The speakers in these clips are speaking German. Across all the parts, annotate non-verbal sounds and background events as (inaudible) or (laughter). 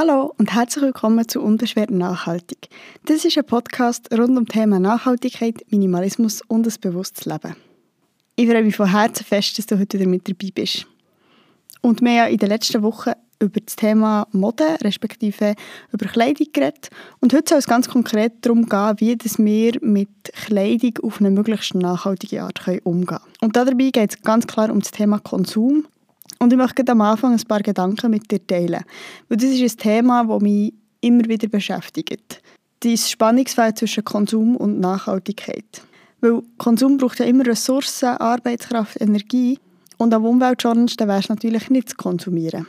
Hallo und herzlich willkommen zu Unbeschwert Nachhaltig. Das ist ein Podcast rund um Thema Nachhaltigkeit, Minimalismus und ein bewusstes Leben. Ich freue mich von Herzen fest, dass du heute wieder mit dabei bist. Und wir haben in den letzten Wochen über das Thema Mode, respektive über Kleidung geredet. Und heute soll es ganz konkret darum gehen, wie dass wir mit Kleidung auf eine möglichst nachhaltige Art umgehen können. Und dabei geht es ganz klar um das Thema Konsum und ich möchte am Anfang ein paar Gedanken mit dir teilen. Weil das ist ein Thema, das mich immer wieder beschäftigt. Dieses Spannungsfeld zwischen Konsum und Nachhaltigkeit. Weil Konsum braucht ja immer Ressourcen, Arbeitskraft, Energie. Und am umweltschonendsten wäre es natürlich nicht zu konsumieren.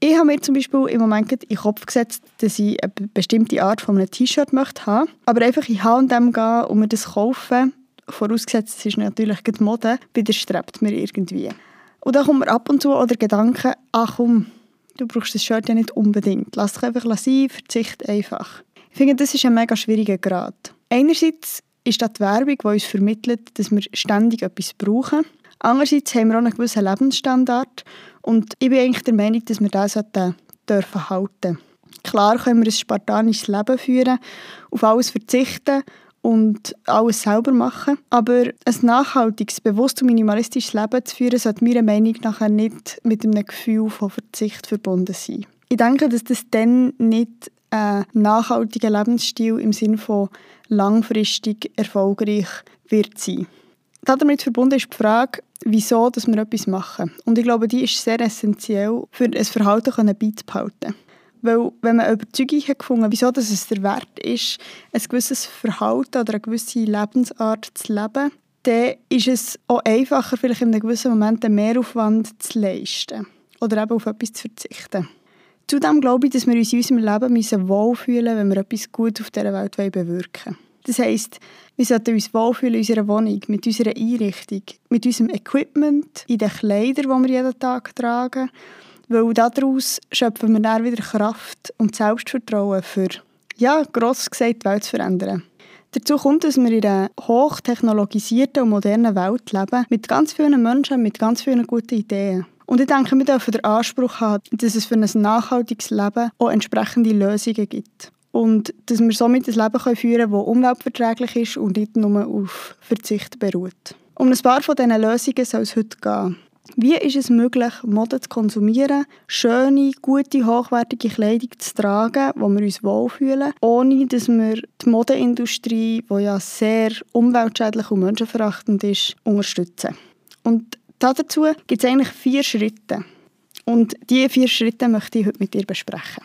Ich habe mir zum Beispiel im Moment in den Kopf gesetzt, dass ich eine bestimmte Art von einem T-Shirt möchte haben, aber einfach in H&M gehen und mir das kaufen, vorausgesetzt es ist natürlich die Mode, widerstrebt mir irgendwie. Und dann kommt mir ab und zu oder Gedanken, ach komm, du brauchst das Shirt ja nicht unbedingt. Lass dich einfach sein, verzicht einfach. Ich finde, das ist ein mega schwieriger Grad. Einerseits ist das die Werbung, die uns vermittelt, dass wir ständig etwas brauchen. Andererseits haben wir auch einen gewissen Lebensstandard und ich bin eigentlich der Meinung, dass wir das dürfen halten. Klar können wir ein spartanisches Leben führen, auf alles verzichten und alles selber machen. Aber ein nachhaltiges, bewusst und minimalistisches Leben zu führen, sollte meiner Meinung nach nicht mit einem Gefühl von Verzicht verbunden sein. Ich denke, dass das dann nicht ein nachhaltiger Lebensstil im Sinne von langfristig erfolgreich wird sein. Damit verbunden ist die Frage, wieso dass wir etwas machen. Und ich glaube, die ist sehr essentiell, für ein Verhalten beizubehalten. Weil wenn man Überzeugung hat gefunden, wieso dass es der Wert ist, ein gewisses Verhalten oder eine gewisse Lebensart zu leben, dann ist es auch einfacher, vielleicht in einem gewissen Moment einen Mehraufwand zu leisten oder eben auf etwas zu verzichten. Zudem glaube ich, dass wir uns in unserem Leben müssen wohlfühlen wenn wir etwas Gutes auf dieser Welt bewirken wollen. Das heisst, wir sollten uns wohlfühlen in unserer Wohnung, mit unserer Einrichtung, mit unserem Equipment, in den Kleidern, die wir jeden Tag tragen weil daraus schöpfen wir dann wieder Kraft und Selbstvertrauen für, ja, gross gesagt, die Welt zu verändern. Dazu kommt, dass wir in einer hochtechnologisierten und modernen Welt leben, mit ganz vielen Menschen, mit ganz vielen guten Ideen. Und ich denke, wir dürfen den Anspruch haben, dass es für ein nachhaltiges Leben auch entsprechende Lösungen gibt. Und dass wir somit ein Leben führen können, das umweltverträglich ist und nicht nur auf Verzicht beruht. Um ein paar von diesen Lösungen soll es heute gehen. Wie ist es möglich, Mode zu konsumieren, schöne, gute, hochwertige Kleidung zu tragen, wo wir uns wohlfühlen, ohne dass wir die Modeindustrie, die ja sehr umweltschädlich und menschenverachtend ist, unterstützen? Und dazu gibt es eigentlich vier Schritte. Und diese vier Schritte möchte ich heute mit dir besprechen.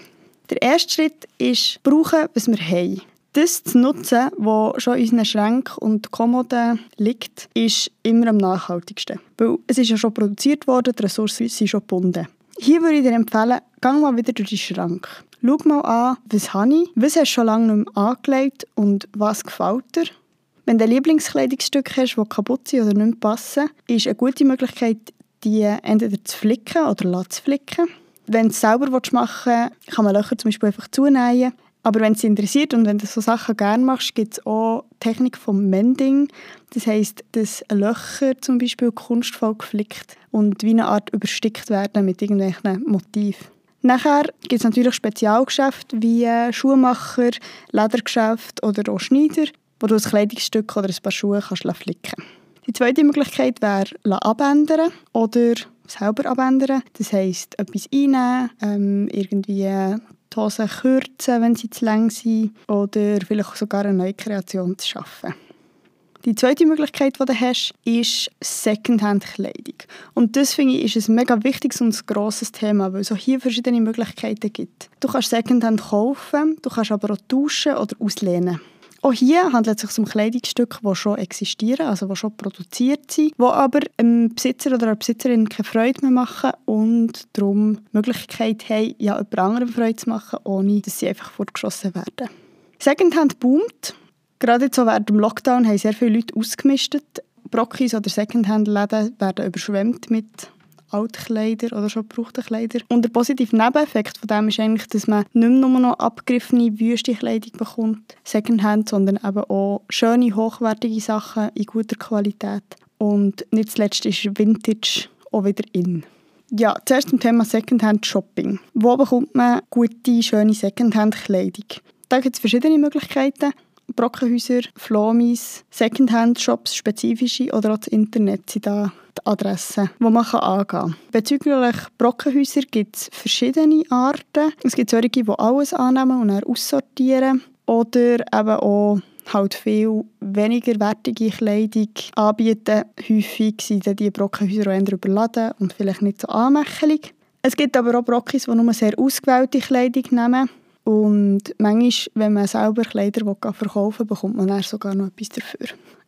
Der erste Schritt ist, brauchen, was wir haben. Das zu nutzen, was schon in unseren Schränken und Kommoden liegt, ist immer am nachhaltigsten. Weil es ist ja schon produziert worden, die Ressourcen sind schon gebunden. Hier würde ich dir empfehlen, geh mal wieder durch den Schrank. Schau mal an, was habe ich, was hast du schon lange nicht mehr angelegt und was gefällt dir. Wenn du ein Lieblingskleidungsstück hast, das kaputt sind oder nicht passen, ist eine gute Möglichkeit, die entweder zu flicken oder zu flicken. Wenn du es selber machen willst, kann man Löcher zum Beispiel einfach zunähen. Aber wenn es interessiert und wenn du so Sachen gerne machst, gibt es auch Technik vom Mending. Das heisst, dass Löcher zum Beispiel kunstvoll geflickt und wie eine Art überstickt werden mit irgendwelchen Motiven. Nachher gibt es natürlich Spezialgeschäfte wie Schuhmacher, Ledergeschäfte oder auch Schneider, wo du ein Kleidungsstück oder ein paar Schuhe kannst flicken Die zweite Möglichkeit wäre abändern oder selber abändern. Das heisst, etwas einnehmen, ähm, irgendwie die Hosen kürzen, wenn sie zu lang sind, oder vielleicht sogar eine neue Kreation zu schaffen. Die zweite Möglichkeit, die du hast, ist Secondhand-Kleidung. Und das finde ich ist ein mega wichtiges und grosses Thema, weil es auch hier verschiedene Möglichkeiten gibt. Du kannst Secondhand kaufen, du kannst aber auch tauschen oder auslehnen. Auch hier handelt es sich um Kleidungsstücke, die schon existieren, also die schon produziert sind, die aber dem Besitzer oder der Besitzerin keine Freude mehr machen und darum die Möglichkeit haben, ja, jemand anderem Freude zu machen, ohne dass sie einfach fortgeschossen werden. Secondhand boomt. Gerade jetzt so während dem Lockdown haben sehr viele Leute ausgemistet. Brockis oder Secondhand-Läden werden überschwemmt mit Altkleider oder schon gebrauchte Kleider. Und der positive Nebeneffekt von dem ist eigentlich, dass man nicht nur noch abgegriffene, wüste Kleidung bekommt, Secondhand, sondern eben auch schöne, hochwertige Sachen in guter Qualität. Und nicht zuletzt ist Vintage auch wieder in. Ja, zuerst zum Thema Secondhand-Shopping. Wo bekommt man gute, schöne Secondhand-Kleidung? Da gibt es verschiedene Möglichkeiten. Brockenhäuser, Flomis, Secondhand-Shops, spezifische oder auch das Internet sind da die Adressen, wo man angehen kann. Bezüglich Brockenhäuser gibt es verschiedene Arten. Es gibt solche, die alles annehmen und dann aussortieren. Oder eben auch halt viel weniger wertige Kleidung anbieten. Häufig sind die Brockenhäuser auch überladen und vielleicht nicht so anmächelig. Es gibt aber auch Brockis, die nur sehr ausgewählte Kleidung nehmen. Und manchmal, wenn man selber Kleider verkaufen will, bekommt man dann sogar noch etwas dafür.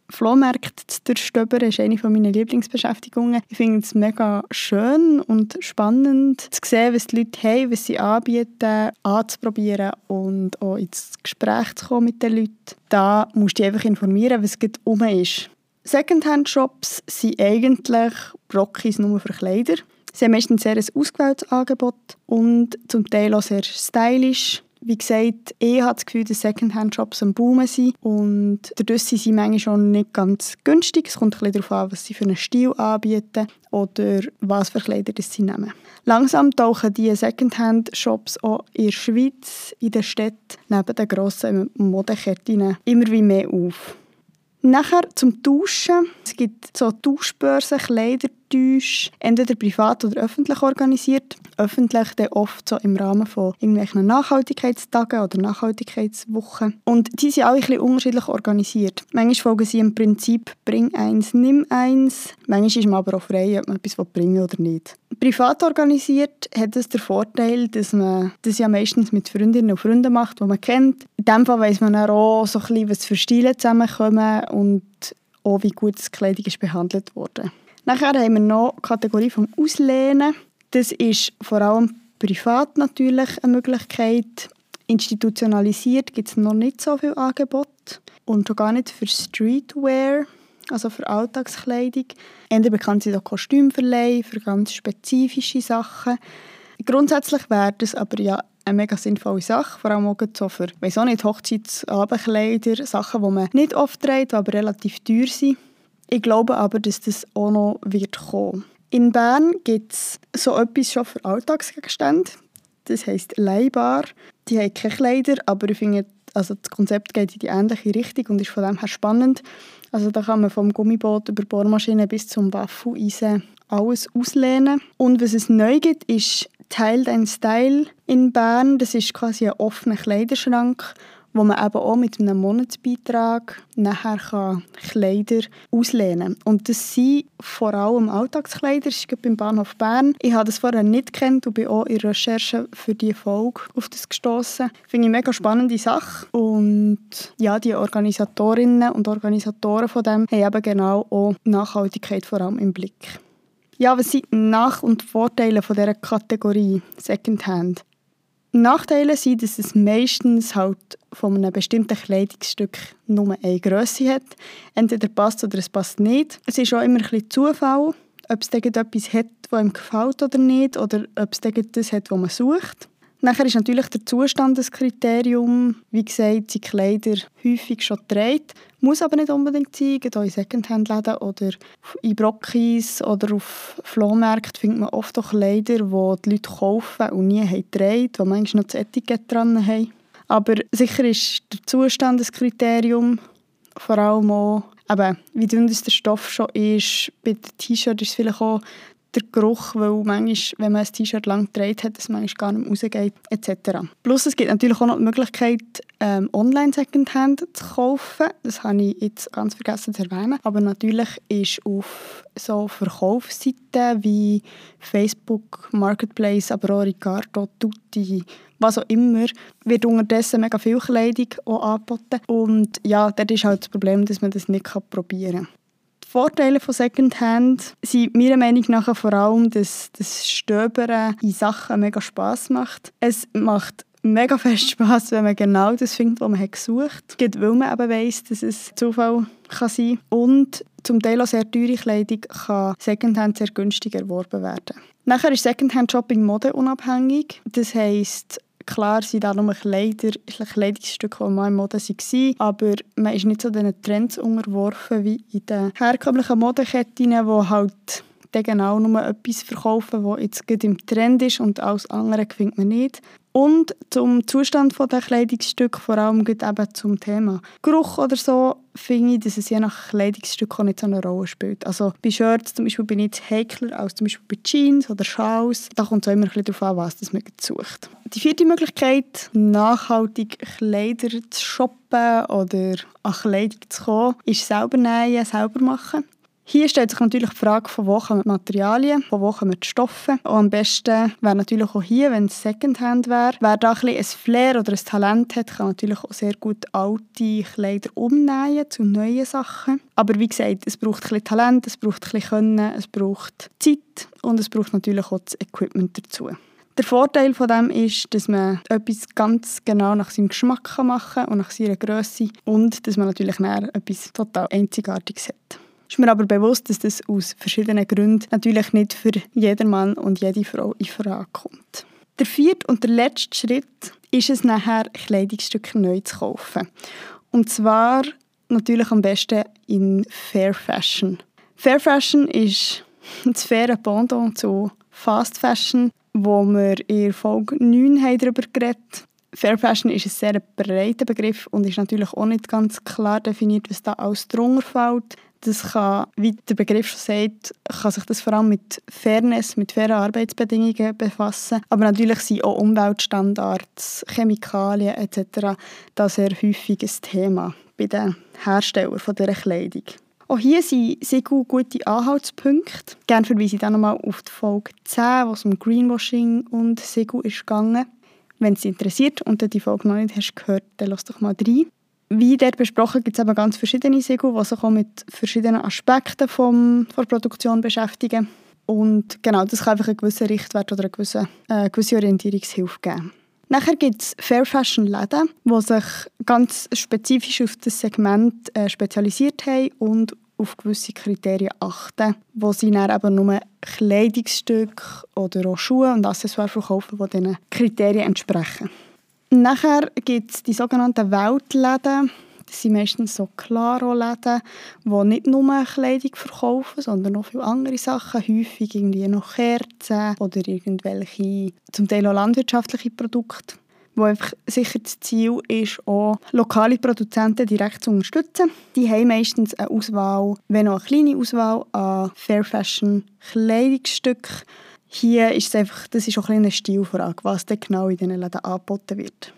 Flohmärkte zu durchstöbern ist eine meiner Lieblingsbeschäftigungen. Ich finde es mega schön und spannend zu sehen, was die Leute haben, was sie anbieten, anzuprobieren und auch ins Gespräch zu kommen mit den Leuten. Da musst du dich einfach informieren, was gerade um ist. Secondhand-Shops sind eigentlich Brockis nur für Kleider. Sie haben meistens ein sehr ausgewähltes Angebot und zum Teil auch sehr stylisch. Wie gesagt, ich habe das Gefühl, dass Secondhand-Shops am Boomen sind und dadurch sind sie manchmal schon nicht ganz günstig. Es kommt ein bisschen darauf an, was sie für einen Stil anbieten oder was für Kleider sie nehmen. Langsam tauchen diese Secondhand-Shops auch in der Schweiz, in den Städten, neben den grossen Modeketten immer wie mehr auf. Nachher zum Tauschen. Es gibt so Tauschbörsen, Kleidertausch, entweder privat oder öffentlich organisiert. Öffentlich dann oft so im Rahmen von irgendwelchen Nachhaltigkeitstagen oder Nachhaltigkeitswochen. Und die sind alle ein bisschen unterschiedlich organisiert. Manchmal folgen sie im Prinzip «Bring eins, nimm eins». Manchmal ist man aber auch frei, ob man etwas bringen oder nicht. Privat organisiert hat es den Vorteil, dass man das ja meistens mit Freundinnen und Freunden macht, die man kennt. In dem Fall weiss man auch so ein bisschen, was für Stile zusammenkommen und auch, wie gut die Kleidung ist behandelt wurde. Nachher haben wir noch die Kategorie vom Auslehnen. Das ist vor allem privat natürlich eine Möglichkeit. Institutionalisiert gibt es noch nicht so viel Angebot und schon gar nicht für Streetwear also für Alltagskleidung. Eher bekannt sind auch Kostümverleih für ganz spezifische Sachen. Grundsätzlich wäre das aber ja eine mega sinnvolle Sache, vor allem auch so für, weiß auch nicht, Hochzeitsabendkleider, Sachen, die man nicht oft trägt, die aber relativ teuer sind. Ich glaube aber, dass das auch noch wird kommen. In Bern gibt es so etwas schon für Alltagsgegenstände. Das heisst Leihbar. Die haben keine Kleider, aber ich finde, also das Konzept geht in die ähnliche Richtung und ist von dem her spannend. Also da kann man vom Gummiboot über Bohrmaschine bis zum Waffeleisen alles auslehnen. Und was es neu gibt, ist Teil dein Style in Bern. Das ist quasi ein offener Kleiderschrank, wo man eben auch mit einem Monatsbeitrag nachher Kleider auslehnen kann. Und das sind vor allem Alltagskleider, das ist beim Bahnhof Bern. Ich habe das vorher nicht kennt und bin auch in Recherche für diese Folge auf das gestoßen. Finde ich mega spannende Sache und ja, die Organisatorinnen und Organisatoren von dem haben eben genau auch Nachhaltigkeit vor allem im Blick. Ja, was sind Nach- und Vorteile von dieser Kategorie Secondhand? Nachteile sind, dass es meistens halt von einem bestimmten Kleidungsstück nur eine Größe hat. Entweder passt oder es passt nicht. Es ist auch immer ein bisschen Zufall, ob es etwas hat, das ihm gefällt oder nicht, oder ob es das hat, was man sucht. Nachher ist natürlich der Zustand das Kriterium. Wie gesagt, sind Kleider häufig schon gedreht. Muss aber nicht unbedingt sein. Gerade in Secondhand-Läden oder in Brockis oder auf Flohmärkten findet man oft auch Kleider, die die Leute kaufen und nie haben die manchmal noch das Etikett dran haben. Aber sicher ist der Zustand das Kriterium. Vor allem auch, eben, wie dünn der Stoff schon ist. Bei T-Shirts ist es vielleicht auch der Geruch, weil manchmal, wenn man ein T-Shirt lang gedreht hat, es manchmal gar nicht rausgeht, etc. Plus es gibt natürlich auch noch die Möglichkeit, ähm, online Secondhand zu kaufen. Das habe ich jetzt ganz vergessen zu erwähnen. Aber natürlich ist auf so Verkaufsseiten wie Facebook, Marketplace, aber auch Ricardo, Tutti, was auch immer, wird unterdessen mega viel Kleidung auch angeboten. Und ja, dort ist halt das Problem, dass man das nicht probieren kann. Vorteile von Secondhand sind meiner Meinung nach vor allem, dass das Stöbern in Sachen mega Spaß macht. Es macht mega fest Spaß, wenn man genau das findet, was man hat gesucht hat. Weil man eben weiss, dass es Zufall kann sein kann. Und zum Teil auch sehr teure Kleidung kann Secondhand sehr günstig erworben werden. Nachher ist Secondhand-Shopping modeunabhängig. Das heisst, Klar sind da nur Kleider, Kleidungsstücke, die mal in Mode waren, aber man ist nicht so diesen Trends unterworfen wie in den herkömmlichen Modeketten, die halt genau nur etwas verkaufen, das jetzt gerade im Trend ist und alles andere findet man nicht. Und zum Zustand der Kleidungsstücke, vor allem eben zum Thema Geruch oder so, finde ich, dass es je nach Kleidungsstück auch nicht so eine Rolle spielt. Also bei Shirts zum Beispiel bin ich jetzt heikler als zum Beispiel bei Jeans oder Schals. Da kommt es auch immer ein bisschen darauf an, was man sucht. Die vierte Möglichkeit, nachhaltig Kleider zu shoppen oder an Kleidung zu kommen, ist selber nähen, selber machen. Hier stellt sich natürlich die Frage, von wo kommen die Materialien, von wo kommen die Stoffe. Und am besten wäre natürlich auch hier, wenn es Secondhand wäre. Wer da ein, ein Flair oder ein Talent hat, kann natürlich auch sehr gut alte Kleider umnähen zu neuen Sachen. Aber wie gesagt, es braucht ein bisschen Talent, es braucht ein bisschen Können, es braucht Zeit und es braucht natürlich auch das Equipment dazu. Der Vorteil von dem ist, dass man etwas ganz genau nach seinem Geschmack machen kann und nach seiner Größe und dass man natürlich etwas total Einzigartiges hat ist mir aber bewusst, dass das aus verschiedenen Gründen natürlich nicht für jedermann und jede Frau in Frage kommt. Der vierte und der letzte Schritt ist es nachher, Kleidungsstücke neu zu kaufen. Und zwar natürlich am besten in Fair Fashion. Fair Fashion ist das faire Pendant zu Fast Fashion, wo wir in Folge 9 haben darüber geredet Fair Fashion ist ein sehr breiter Begriff und ist natürlich auch nicht ganz klar definiert, was da alles drunter fällt. Das kann, wie der Begriff schon sagt, kann sich das vor allem mit Fairness, mit fairen Arbeitsbedingungen befassen. Aber natürlich sind auch Umweltstandards, Chemikalien etc. da sehr häufig ein Thema bei den Herstellern von dieser Kleidung. Auch hier sind sehr gute Anhaltspunkte. Gerne verweise ich dann nochmal auf die Folge 10, wo es um Greenwashing und Segu ist gegangen. Wenn es interessiert und du die Folge noch nicht hast gehört, dann lass doch mal rein. Wie dort besprochen, gibt es aber ganz verschiedene Segel, die sich auch mit verschiedenen Aspekten vom, der Produktion beschäftigen. Und genau, das kann einfach einen gewissen Richtwert oder eine gewisse, äh, gewisse Orientierungshilfe geben. Nachher gibt es Fair Fashion Läden, die sich ganz spezifisch auf das Segment äh, spezialisiert haben und auf gewisse Kriterien achten, wo sie dann eben nur Kleidungsstücke oder auch Schuhe und Accessoires verkaufen, die diesen Kriterien entsprechen. Nachher gibt es die sogenannten Weltläden. Das sind meistens so Claro-Läden, die nicht nur Kleidung verkaufen, sondern auch viele andere Sachen. Häufig irgendwie noch Kerzen oder irgendwelche, zum Teil auch landwirtschaftliche Produkte. Wo einfach sicher das Ziel ist, auch lokale Produzenten direkt zu unterstützen. Die haben meistens eine Auswahl, wenn auch eine kleine Auswahl an Fair Fashion Kleidungsstücken hier ist es einfach, das ist auch ein eine Stilfrage, was denn genau in diesen Läden angeboten wird.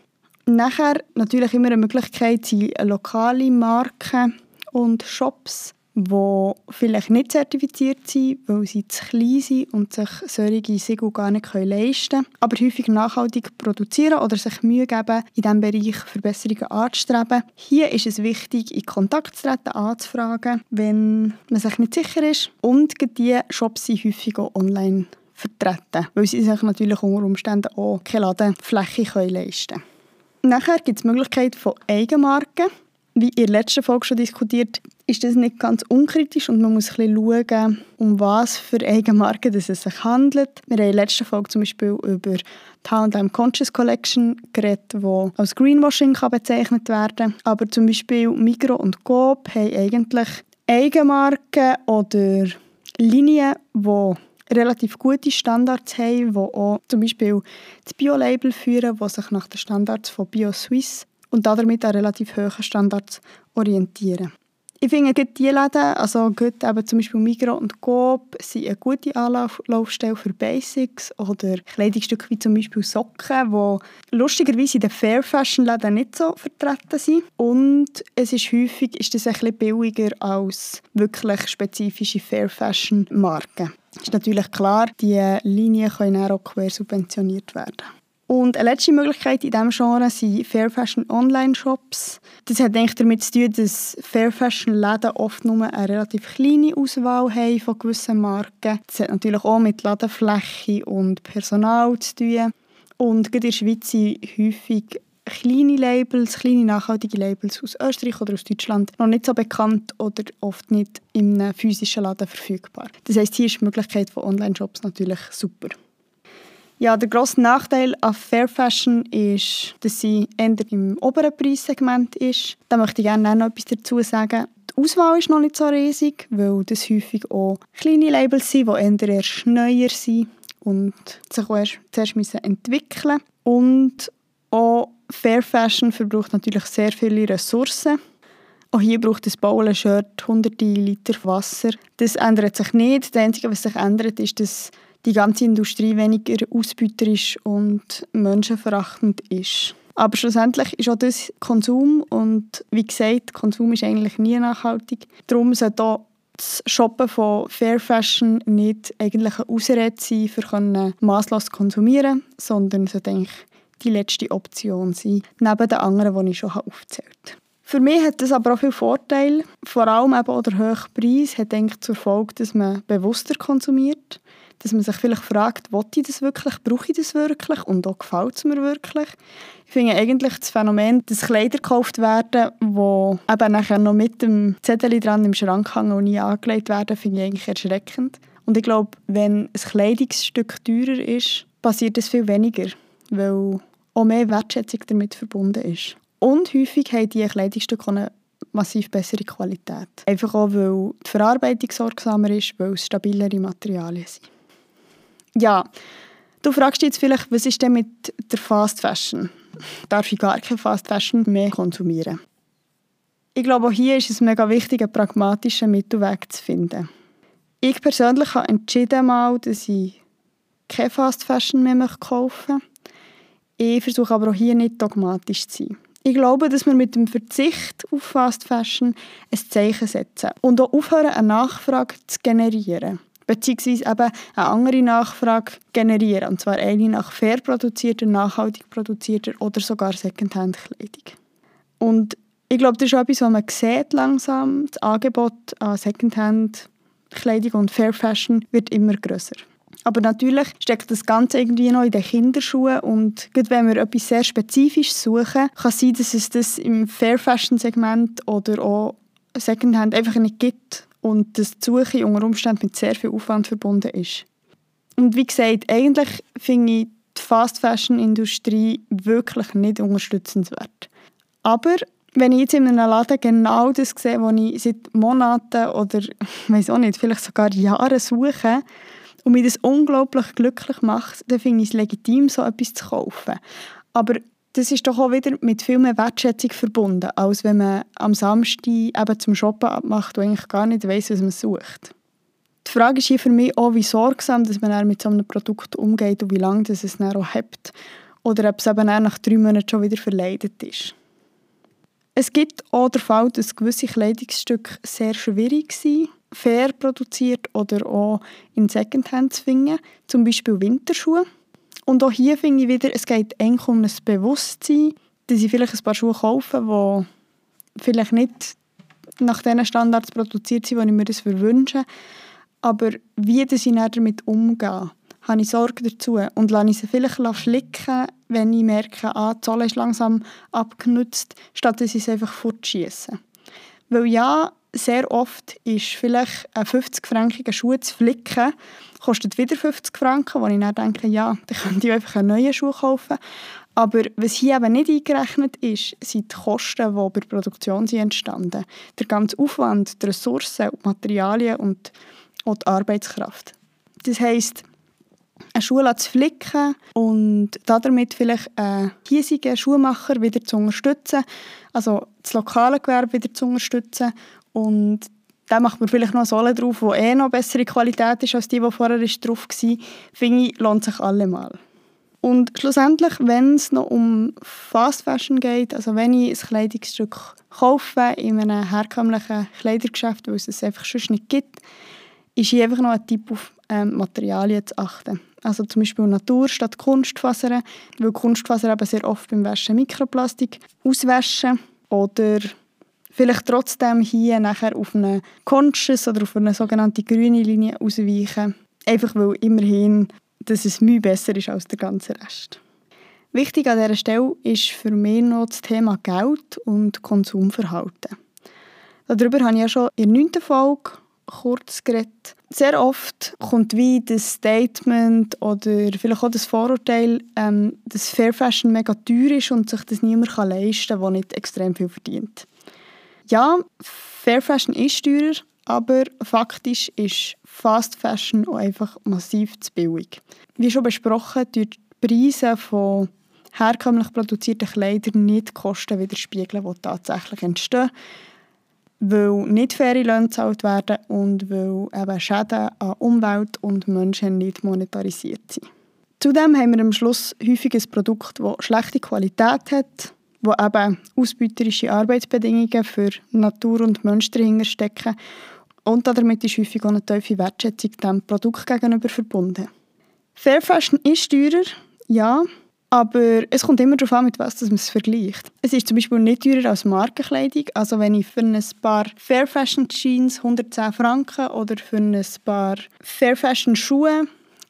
Nachher natürlich immer eine Möglichkeit sind lokale Marken und Shops, die vielleicht nicht zertifiziert sind, weil sie zu klein sind und sich solche Siegel gar nicht leisten können, aber häufig nachhaltig produzieren oder sich Mühe geben, in diesem Bereich Verbesserungen anzustreben. Hier ist es wichtig, in Kontakt zu treten, anzufragen, wenn man sich nicht sicher ist. Und diese Shops sind häufig auch online vertreten, weil sie sich natürlich unter Umständen auch keine Ladenfläche leisten können. Nachher gibt es die Möglichkeit von Eigenmarken. Wie in der letzten Folge schon diskutiert, ist das nicht ganz unkritisch und man muss ein bisschen schauen, um was für Eigenmarken es sich handelt. Wir haben in der letzten Folge zum Beispiel über die H&M Conscious Collection geredet, die als Greenwashing kann bezeichnet werden kann. Aber zum Beispiel Migro und Coop haben eigentlich Eigenmarken oder Linien, die relativ gute Standards haben, die auch zum Beispiel das Bio-Label führen, die sich nach den Standards von BioSwiss und damit an relativ hohen Standards orientieren. Ich finde, die Läden, also eben zum Beispiel Migros und Coop, sind eine gute Anlaufstelle für Basics oder Kleidungsstücke wie zum Beispiel Socken, die lustigerweise in den Fair Fashion Läden nicht so vertreten sind. Und es ist häufig ist das ein billiger als wirklich spezifische Fair Fashion Marken. Ist natürlich klar, die Linien können auch quer subventioniert werden. Und eine letzte Möglichkeit in diesem Genre sind Fair Fashion Online-Shops. Das hat eigentlich damit zu tun, dass Fair Fashion-Läden oft nur eine relativ kleine Auswahl haben von gewissen Marken. Das hat natürlich auch mit Ladenfläche und Personal zu tun. Und gerade in der Schweiz sind häufig kleine Labels, kleine nachhaltige Labels aus Österreich oder aus Deutschland noch nicht so bekannt oder oft nicht einem physischen Laden verfügbar. Das heisst, hier ist die Möglichkeit von Online-Shops natürlich super. Ja, der grosse Nachteil an Fair Fashion ist, dass sie eher im oberen Preissegment ist. Da möchte ich gerne noch etwas dazu sagen. Die Auswahl ist noch nicht so riesig, weil das häufig auch kleine Labels sind, die eher erst neuer sind und sich auch erst zuerst müssen entwickeln Und auch Fair Fashion verbraucht natürlich sehr viele Ressourcen. Auch hier braucht das Bauen-Shirt hunderte Liter Wasser. Das ändert sich nicht. Das Einzige, was sich ändert, ist, dass die ganze Industrie weniger ausbeuterisch und menschenverachtend ist. Aber schlussendlich ist auch das Konsum und wie gesagt, Konsum ist eigentlich nie nachhaltig. Darum sollte auch das Shoppen von Fair Fashion nicht eigentlich eine Ausrede sein, für masslos konsumieren, sondern sollte eigentlich die letzte Option sein, neben den anderen, die ich schon aufgezählt habe. Für mich hat das aber auch viele Vorteile. Vor allem eben auch der hohe Preis hat zur Folge, dass man bewusster konsumiert dass man sich vielleicht fragt, will ich das wirklich, brauche ich das wirklich und auch gefällt es mir wirklich. Ich finde eigentlich das Phänomen, dass Kleider gekauft werden, die eben nachher noch mit dem Zettel dran im Schrank hängen und nie angelegt werden, finde ich eigentlich erschreckend. Und ich glaube, wenn ein Kleidungsstück teurer ist, passiert das viel weniger, weil auch mehr Wertschätzung damit verbunden ist. Und häufig haben diese Kleidungsstücke eine massiv bessere Qualität. Einfach auch, weil die Verarbeitung sorgsamer ist, weil es stabilere Materialien sind. Ja, du fragst dich jetzt vielleicht, was ist denn mit der Fast Fashion? Darf ich gar keine Fast Fashion mehr konsumieren? Ich glaube, auch hier ist es mega wichtig, einen pragmatischen Mittelweg zu finden. Ich persönlich habe entschieden, mal, dass ich keine Fast Fashion mehr kaufen möchte. Ich versuche aber auch hier nicht dogmatisch zu sein. Ich glaube, dass wir mit dem Verzicht auf Fast Fashion ein Zeichen setzen und auch aufhören, eine Nachfrage zu generieren beziehungsweise eben eine andere Nachfrage generieren, und zwar eine nach fair produzierter, nachhaltig produzierter oder sogar Secondhand-Kleidung. Und ich glaube, das ist etwas, was man sieht langsam. Das Angebot an Secondhand-Kleidung und Fair Fashion wird immer größer. Aber natürlich steckt das Ganze irgendwie noch in den Kinderschuhen und gerade wenn wir etwas sehr Spezifisches suchen, kann es sein, dass es das im Fair Fashion Segment oder auch Secondhand einfach nicht gibt und dass die Suche unter Umständen mit sehr viel Aufwand verbunden ist. Und wie gesagt, eigentlich finde ich die Fast Fashion Industrie wirklich nicht unterstützenswert. Aber wenn ich jetzt in einem Laden genau das sehe, was ich seit Monaten oder (laughs) weiß auch nicht, vielleicht sogar Jahren suche und mich das unglaublich glücklich macht, dann finde ich es legitim, so etwas zu kaufen. Aber das ist doch auch wieder mit viel mehr Wertschätzung verbunden, als wenn man am Samstag eben zum Shoppen abmacht und eigentlich gar nicht weiß, was man sucht. Die Frage ist hier für mich auch, wie sorgsam dass man mit so einem Produkt umgeht und wie lange das es dann auch hat. Oder ob es eben nach drei Monaten schon wieder verleidet ist. Es gibt auch den Fall, dass gewisse Kleidungsstücke sehr schwierig sind, fair produziert oder auch in Secondhand zu finden, zum Beispiel Winterschuhe. Und auch hier finde ich wieder, es geht eigentlich um ein Bewusstsein, dass ich vielleicht ein paar Schuhe kaufe, die vielleicht nicht nach den Standards produziert sind, wie ich mir das wünsche. Aber wie dass ich damit umgehe, habe ich Sorge dazu und lasse ich sie vielleicht flicken, wenn ich merke, ah, die Zolle ist langsam abgenutzt, statt dass ich sie einfach fortschieße. Weil ja, sehr oft ist vielleicht ein 50-frankiger Schuh zu flicken, kostet wieder 50 Franken, wo ich dann denke, ja, dann könnte ich einfach einen neuen Schuh kaufen. Aber was hier eben nicht eingerechnet ist, sind die Kosten, die bei der Produktion sind entstanden Der ganze Aufwand, die Ressourcen, die Materialien und auch die Arbeitskraft. Das heisst, eine Schuh zu flicken und damit vielleicht einen hiesigen Schuhmacher wieder zu unterstützen, also das lokale Gewerbe wieder zu unterstützen und dann macht man vielleicht noch eine Sohle drauf, die eh noch bessere Qualität ist als die, die vorher drauf war. Finde ich, lohnt sich allemal. Und schlussendlich, wenn es noch um Fast Fashion geht, also wenn ich ein Kleidungsstück kaufe in einem herkömmlichen Kleidergeschäft, weil es es einfach sonst nicht gibt, ist hier einfach noch ein Tipp auf ähm, Materialien zu achten. Also zum Beispiel Natur statt Kunstfasern, weil Kunstfasern eben sehr oft beim Waschen Mikroplastik auswaschen oder vielleicht trotzdem hier nachher auf eine Conscious oder auf eine sogenannte grüne Linie ausweichen. Einfach weil immerhin, dass es viel besser ist als der ganze Rest. Wichtig an dieser Stelle ist für mich noch das Thema Geld und Konsumverhalten. Darüber habe ich ja schon in der neunten Folge kurz geredet. Sehr oft kommt wie das Statement oder vielleicht auch das Vorurteil, ähm, dass Fair Fashion mega teuer ist und sich das niemand leisten kann, der nicht extrem viel verdient. Ja, Fair Fashion ist teurer, aber faktisch ist Fast Fashion auch einfach massiv zu billig. Wie schon besprochen, die Preise von herkömmlich produzierten Kleidern nicht die Kosten widerspiegeln, die tatsächlich entstehen, weil nicht faire Löhne gezahlt werden und weil eben Schäden an Umwelt und Menschen nicht monetarisiert sind. Zudem haben wir am Schluss häufig ein Produkt, das schlechte Qualität hat, wo eben ausbeuterische Arbeitsbedingungen für Natur und Mensch dahinter stecken und damit ist häufig auch eine tiefe Wertschätzung dem Produkt gegenüber verbunden. Fair Fashion ist teurer, ja, aber es kommt immer darauf an, mit was man es vergleicht. Es ist zum Beispiel nicht teurer als Markenkleidung. Also wenn ich für ein paar Fair Fashion Jeans 110 Franken oder für ein paar Fair Fashion Schuhe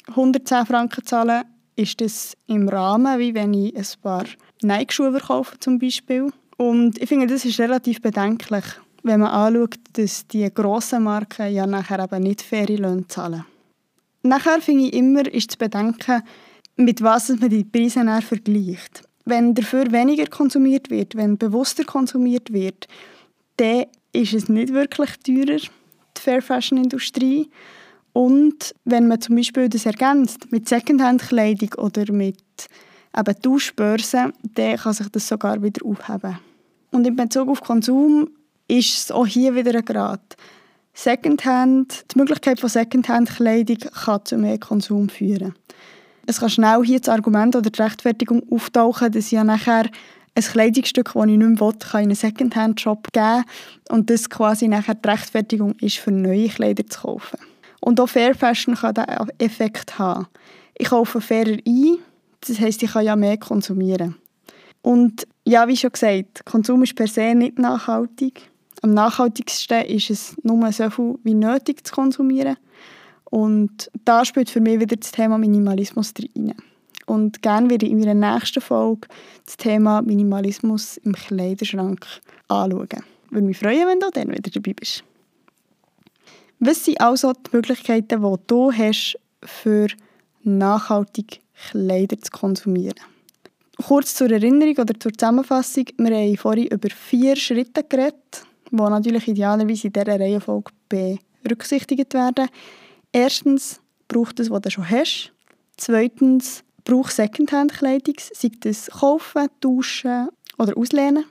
110 Franken zahle, ist das im Rahmen, wie wenn ich ein paar Nike-Schuhe kaufe zum Beispiel. Und ich finde, das ist relativ bedenklich, wenn man anschaut, dass die grossen Marken ja nachher eben nicht faire Löhne zahlen. Nachher finde ich immer, ist zu bedenken, mit was man die Preise nachher vergleicht. Wenn dafür weniger konsumiert wird, wenn bewusster konsumiert wird, dann ist es nicht wirklich teurer, die Fair Fashion Industrie. Und wenn man zum Beispiel das ergänzt mit Secondhand-Kleidung oder mit eben Tauschbörsen, dann kann sich das sogar wieder aufheben. Und in Bezug auf Konsum ist es auch hier wieder ein Grad. Secondhand, die Möglichkeit von Secondhand-Kleidung kann zu mehr Konsum führen. Es kann schnell hier das Argument oder die Rechtfertigung auftauchen, dass ja nachher ein Kleidungsstück, das ich nicht mehr will, kann in einen Secondhand-Shop geben und das quasi nachher die Rechtfertigung ist, für neue Kleider zu kaufen. Und auch Fair Fashion kann diesen Effekt haben. Ich kaufe fairer ein, das heisst, ich kann ja mehr konsumieren. Und ja, wie schon gesagt, Konsum ist per se nicht nachhaltig. Am nachhaltigsten ist es nur so viel wie nötig zu konsumieren. Und da spielt für mich wieder das Thema Minimalismus rein. Und gerne werde ich in meiner nächsten Folge das Thema Minimalismus im Kleiderschrank anschauen. Würde mich freuen, wenn du dann wieder dabei bist. Was sind also die Möglichkeiten, die du hast, für nachhaltig Kleider zu konsumieren? Kurz zur Erinnerung oder zur Zusammenfassung. Wir haben vorhin über vier Schritte geredet, die natürlich idealerweise in dieser Reihenfolge berücksichtigt werden. Erstens, brauch das, was du schon hast. Zweitens, brauch Secondhand-Kleidung, sei das kaufen, tauschen oder auslehnen.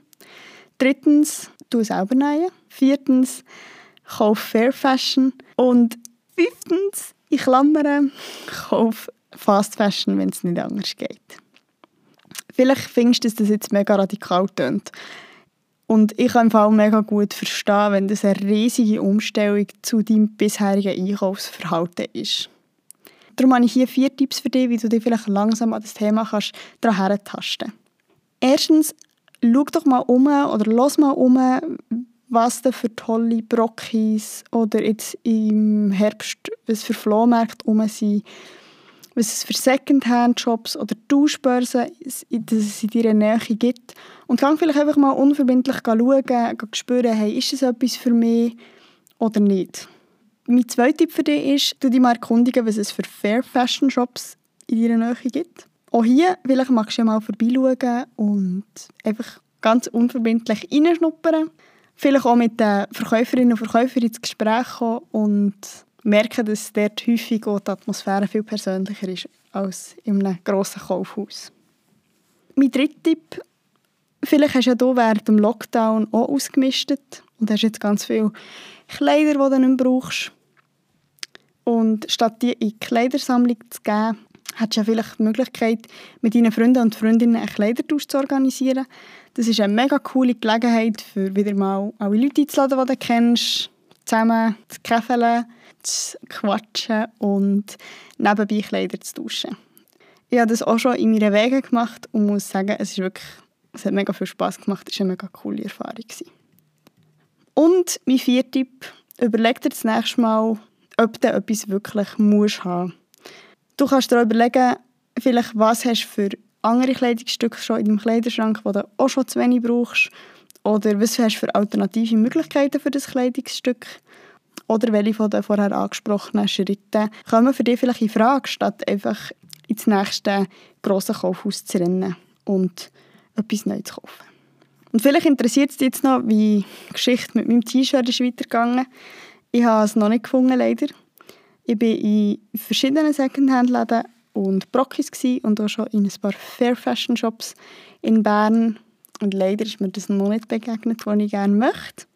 Drittens, tu selber nähen. Viertens, kauf Fair Fashion. Und fünftens, in Klammern, kauf Fast Fashion, wenn es nicht anders geht. Vielleicht findest du, dass das jetzt mega radikal tönt. Und ich kann im Fall mega gut verstehen, wenn das eine riesige Umstellung zu deinem bisherigen Einkaufsverhalten ist. Darum habe ich hier vier Tipps für dich, wie du dich vielleicht langsam an das Thema kannst daran herantasten Erstens, schau doch mal um oder los mal um, was da für tolle Brockis oder jetzt im Herbst, was für Flohmärkte um sind was es für Secondhand-Shops oder Tauschbörsen es in deiner Nähe gibt. Und kann vielleicht einfach mal unverbindlich schauen, spüren, hey, ist das etwas für mich oder nicht. Mein zweiter Tipp für dich ist, du dich mal erkundigen, was es für Fair Fashion Shops in deiner Nähe gibt. Auch hier vielleicht magst du mal vorbeischauen und einfach ganz unverbindlich reinschnuppern. Vielleicht auch mit den Verkäuferinnen und Verkäufern ins Gespräch kommen und merken, dass dort häufig auch die Atmosphäre viel persönlicher ist als in einem grossen Kaufhaus. Mein dritter Tipp, vielleicht hast du ja hier während dem Lockdown auch ausgemistet und hast jetzt ganz viele Kleider, die du nicht mehr brauchst. Und statt die in die Kleidersammlung zu geben, hast du ja vielleicht die Möglichkeit, mit deinen Freunden und Freundinnen einen Kleidertausch zu organisieren. Das ist eine mega coole Gelegenheit, für wieder mal alle Leute einzuladen, die du kennst, zusammen zu käfeln, zu quatschen und nebenbei Kleider zu tauschen. Ich habe das auch schon in meinen Wegen gemacht und muss sagen, es, ist wirklich, es hat mega viel Spass gemacht. Es war eine mega coole Erfahrung. Und mein vierter Tipp, überleg dir das nächste Mal, ob du etwas wirklich musst haben. Du kannst dir überlegen, vielleicht was hast du für andere Kleidungsstücke schon in deinem Kleiderschrank, die du auch schon zu wenig brauchst. Oder was hast du für alternative Möglichkeiten für das Kleidungsstück? Oder welche von den vorher angesprochenen Schritten kommen für dich vielleicht in Frage, statt einfach ins nächste grosse Kaufhaus zu rennen und etwas Neues zu kaufen. Und vielleicht interessiert es dich jetzt noch, wie die Geschichte mit meinem T-Shirt ist weitergegangen. Ich habe es noch nicht gefunden, leider. Ich war in verschiedenen Secondhand-Läden und Brockis und auch schon in ein paar Fair Fashion Shops in Bern. Und leider ist mir das noch nicht begegnet, was ich gerne möchte.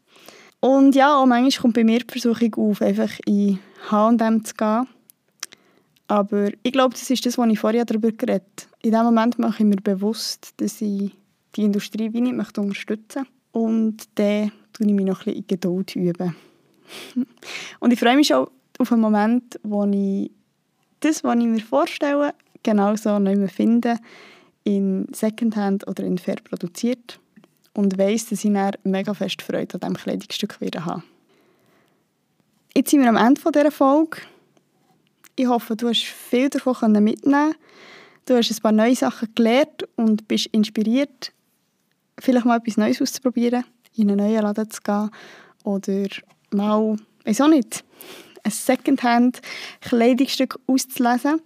Und ja, auch manchmal kommt bei mir die Versuchung auf, einfach in H&M zu gehen. Aber ich glaube, das ist das, was ich vorher darüber geredet habe. In dem Moment mache ich mir bewusst, dass ich die Industrie wie nicht möchte unterstützen möchte. Und dann übe ich mich noch ein bisschen in Geduld. Üben. (laughs) Und ich freue mich schon auf einen Moment, wo ich das, was ich mir vorstelle, genauso nicht mehr finde, in Secondhand oder in Fair produziert und weiss, dass ich dann mega fest Freude an diesem Kleidungsstück wieder habe. Jetzt sind wir am Ende dieser Folge. Ich hoffe, du hast viel davon mitnehmen Du hast ein paar neue Sachen gelernt und bist inspiriert, vielleicht mal etwas Neues auszuprobieren, in einen neuen Laden zu gehen oder mal, weiß auch nicht, ein Secondhand-Kleidungsstück auszulesen.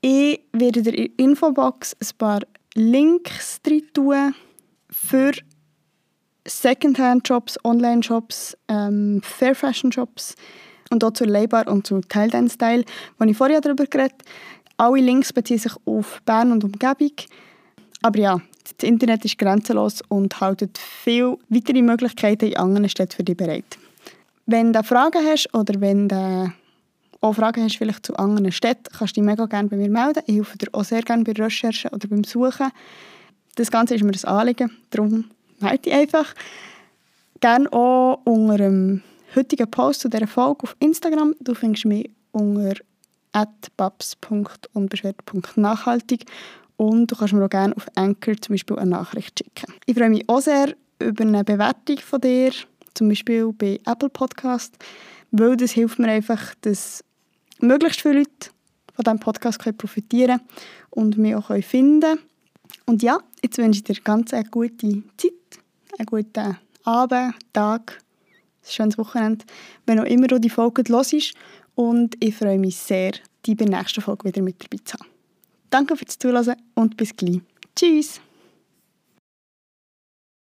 Ich werde in der Infobox ein paar Links tun für Secondhand-Shops, Online-Shops, ähm, Fair Fashion-Shops und auch zu Leibar und zu Tile Dance Style, wo ich vorher darüber geredet Alle Links beziehen sich auf Bern und Umgebung. Aber ja, das Internet ist grenzenlos und haltet viele weitere Möglichkeiten in anderen Städten für dich bereit. Wenn du Fragen hast oder wenn du auch Fragen hast vielleicht zu anderen Städten, kannst du dich mega gerne bei mir melden. Ich helfe dir auch sehr gerne bei der Recherche oder beim Suchen. Das Ganze ist mir ein Anliegen, darum melde dich einfach. Gerne auch unter dem heutigen Post zu dieser Folge auf Instagram. Du findest mich unter babs.unbeschwert.nachhaltig und du kannst mir auch gerne auf Anchor zum Beispiel eine Nachricht schicken. Ich freue mich auch sehr über eine Bewertung von dir, zum Beispiel bei Apple Podcast, weil das hilft mir einfach, dass möglichst viele Leute von diesem Podcast können profitieren und mich auch finden können. Und ja, jetzt wünsche ich dir ganz eine gute Zeit, einen guten Abend, Tag, ein schönes Wochenende, wenn auch immer du die Folge hörst. Und ich freue mich sehr, dich bei der nächsten Folge wieder mit dabei zu haben. Danke fürs Zuhören und bis gleich. Tschüss!